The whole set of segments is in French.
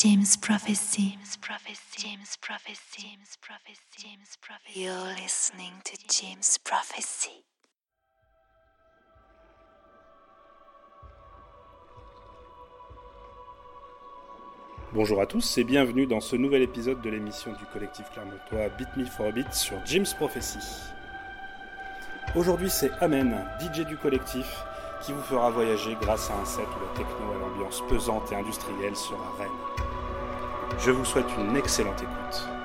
James Prophecy. James Prophecy. James Prophecy. James Prophecy. James Prophecy. You're listening to James Prophecy. Bonjour à tous et bienvenue dans ce nouvel épisode de l'émission du collectif clermontois Beat Me for a Beat sur James Prophecy. Aujourd'hui c'est Amen, DJ du collectif, qui vous fera voyager grâce à un set où le techno à l'ambiance pesante et industrielle sera reine. Je vous souhaite une excellente écoute.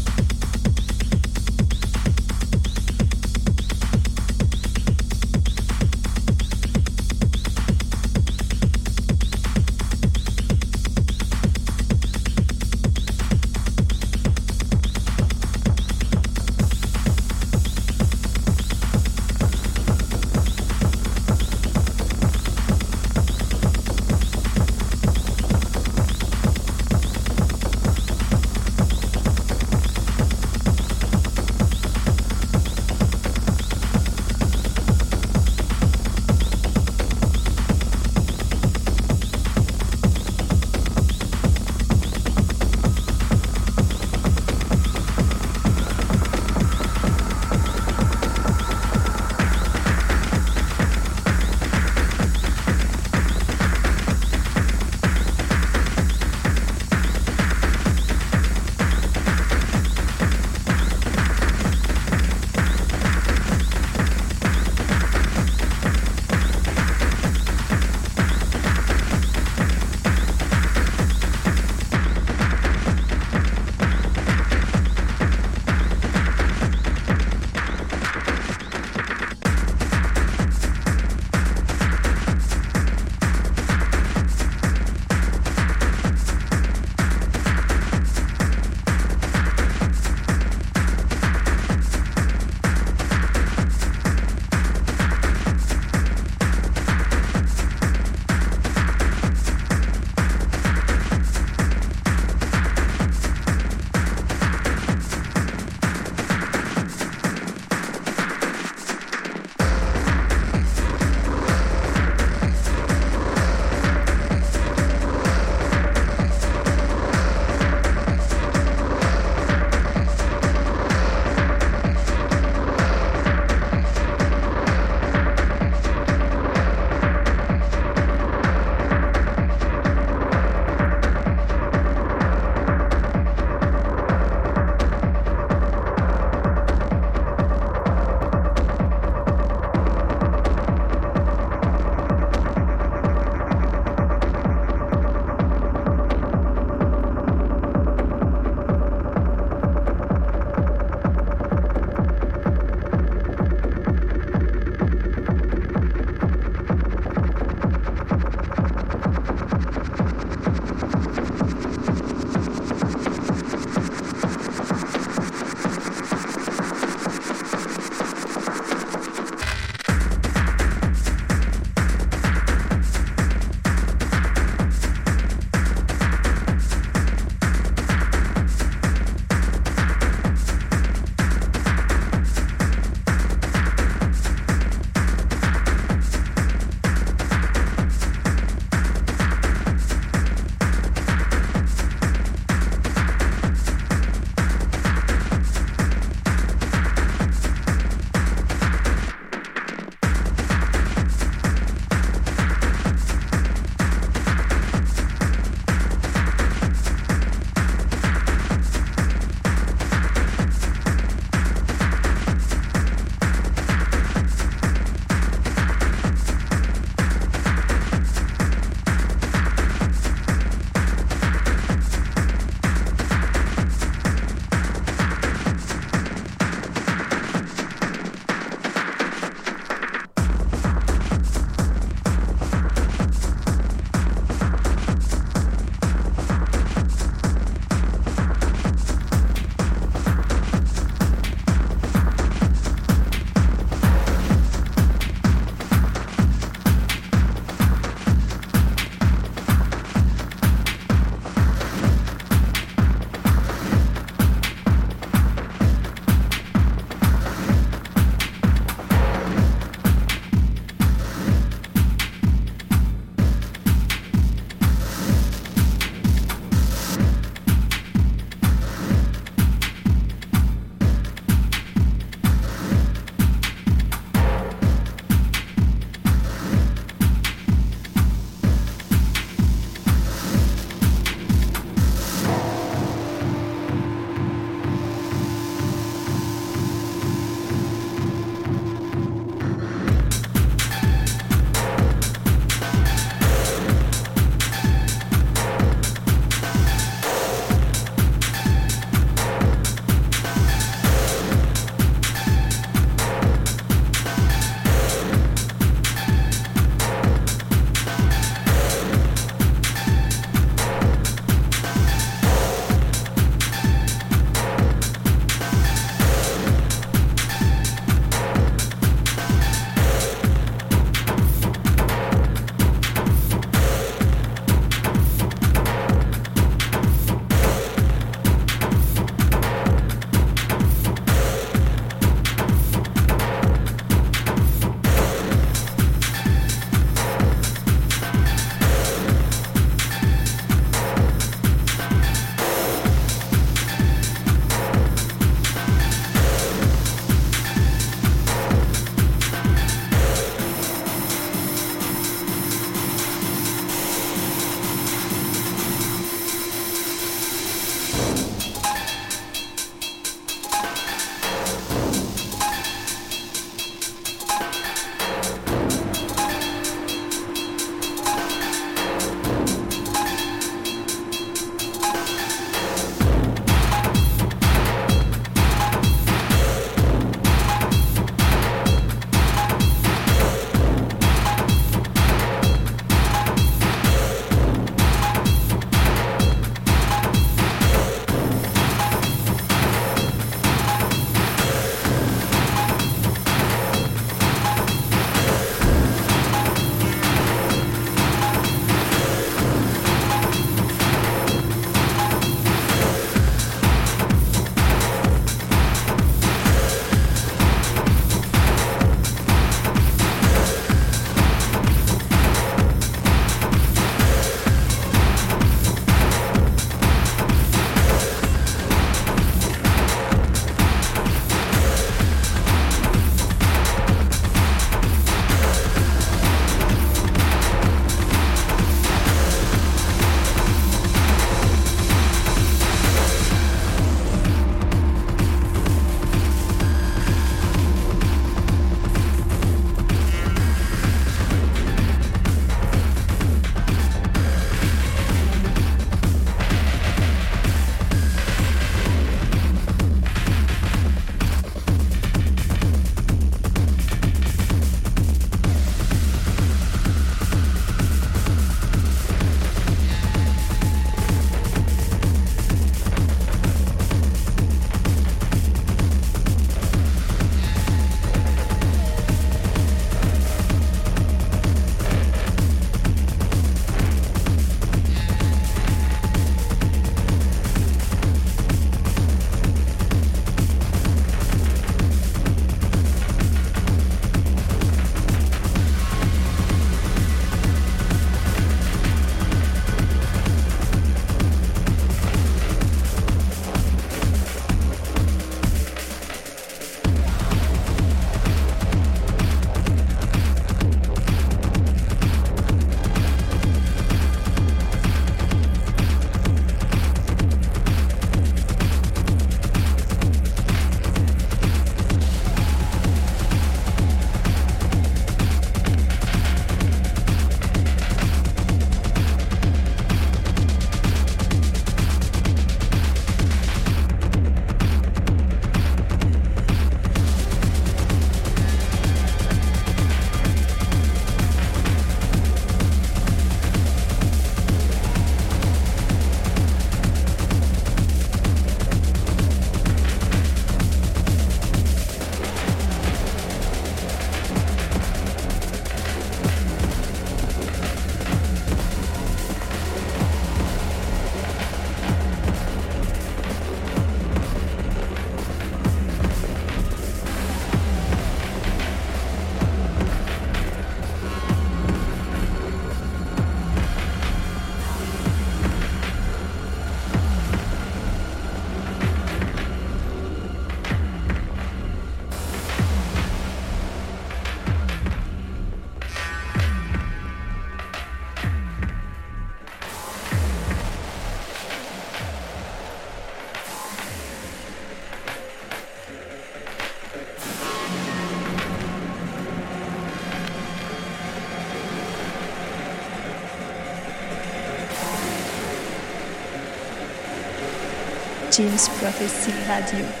James Prophecy Radio.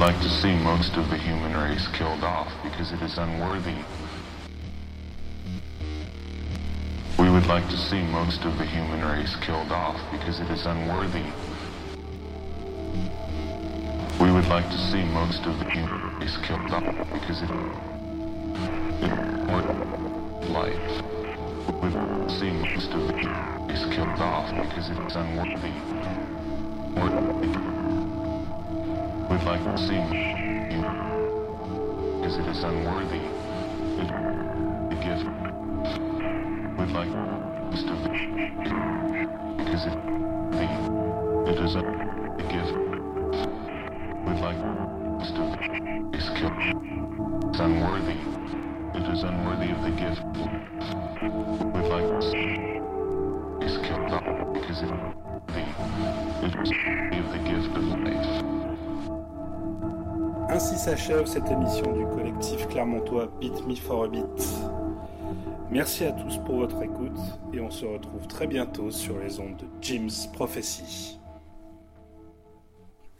Like to see most of the human race killed off because it is unworthy. We would like to see most of the human race killed off because it is unworthy. We would like to see most of the human race killed off because it, it life. We would see most of the human race killed off because it is unworthy. Like to see because it is unworthy. It, the gift. We'd like the because it the it is a s'achève cette émission du collectif clermontois Beat Me for a Beat. Merci à tous pour votre écoute et on se retrouve très bientôt sur les ondes de Jim's Prophecy.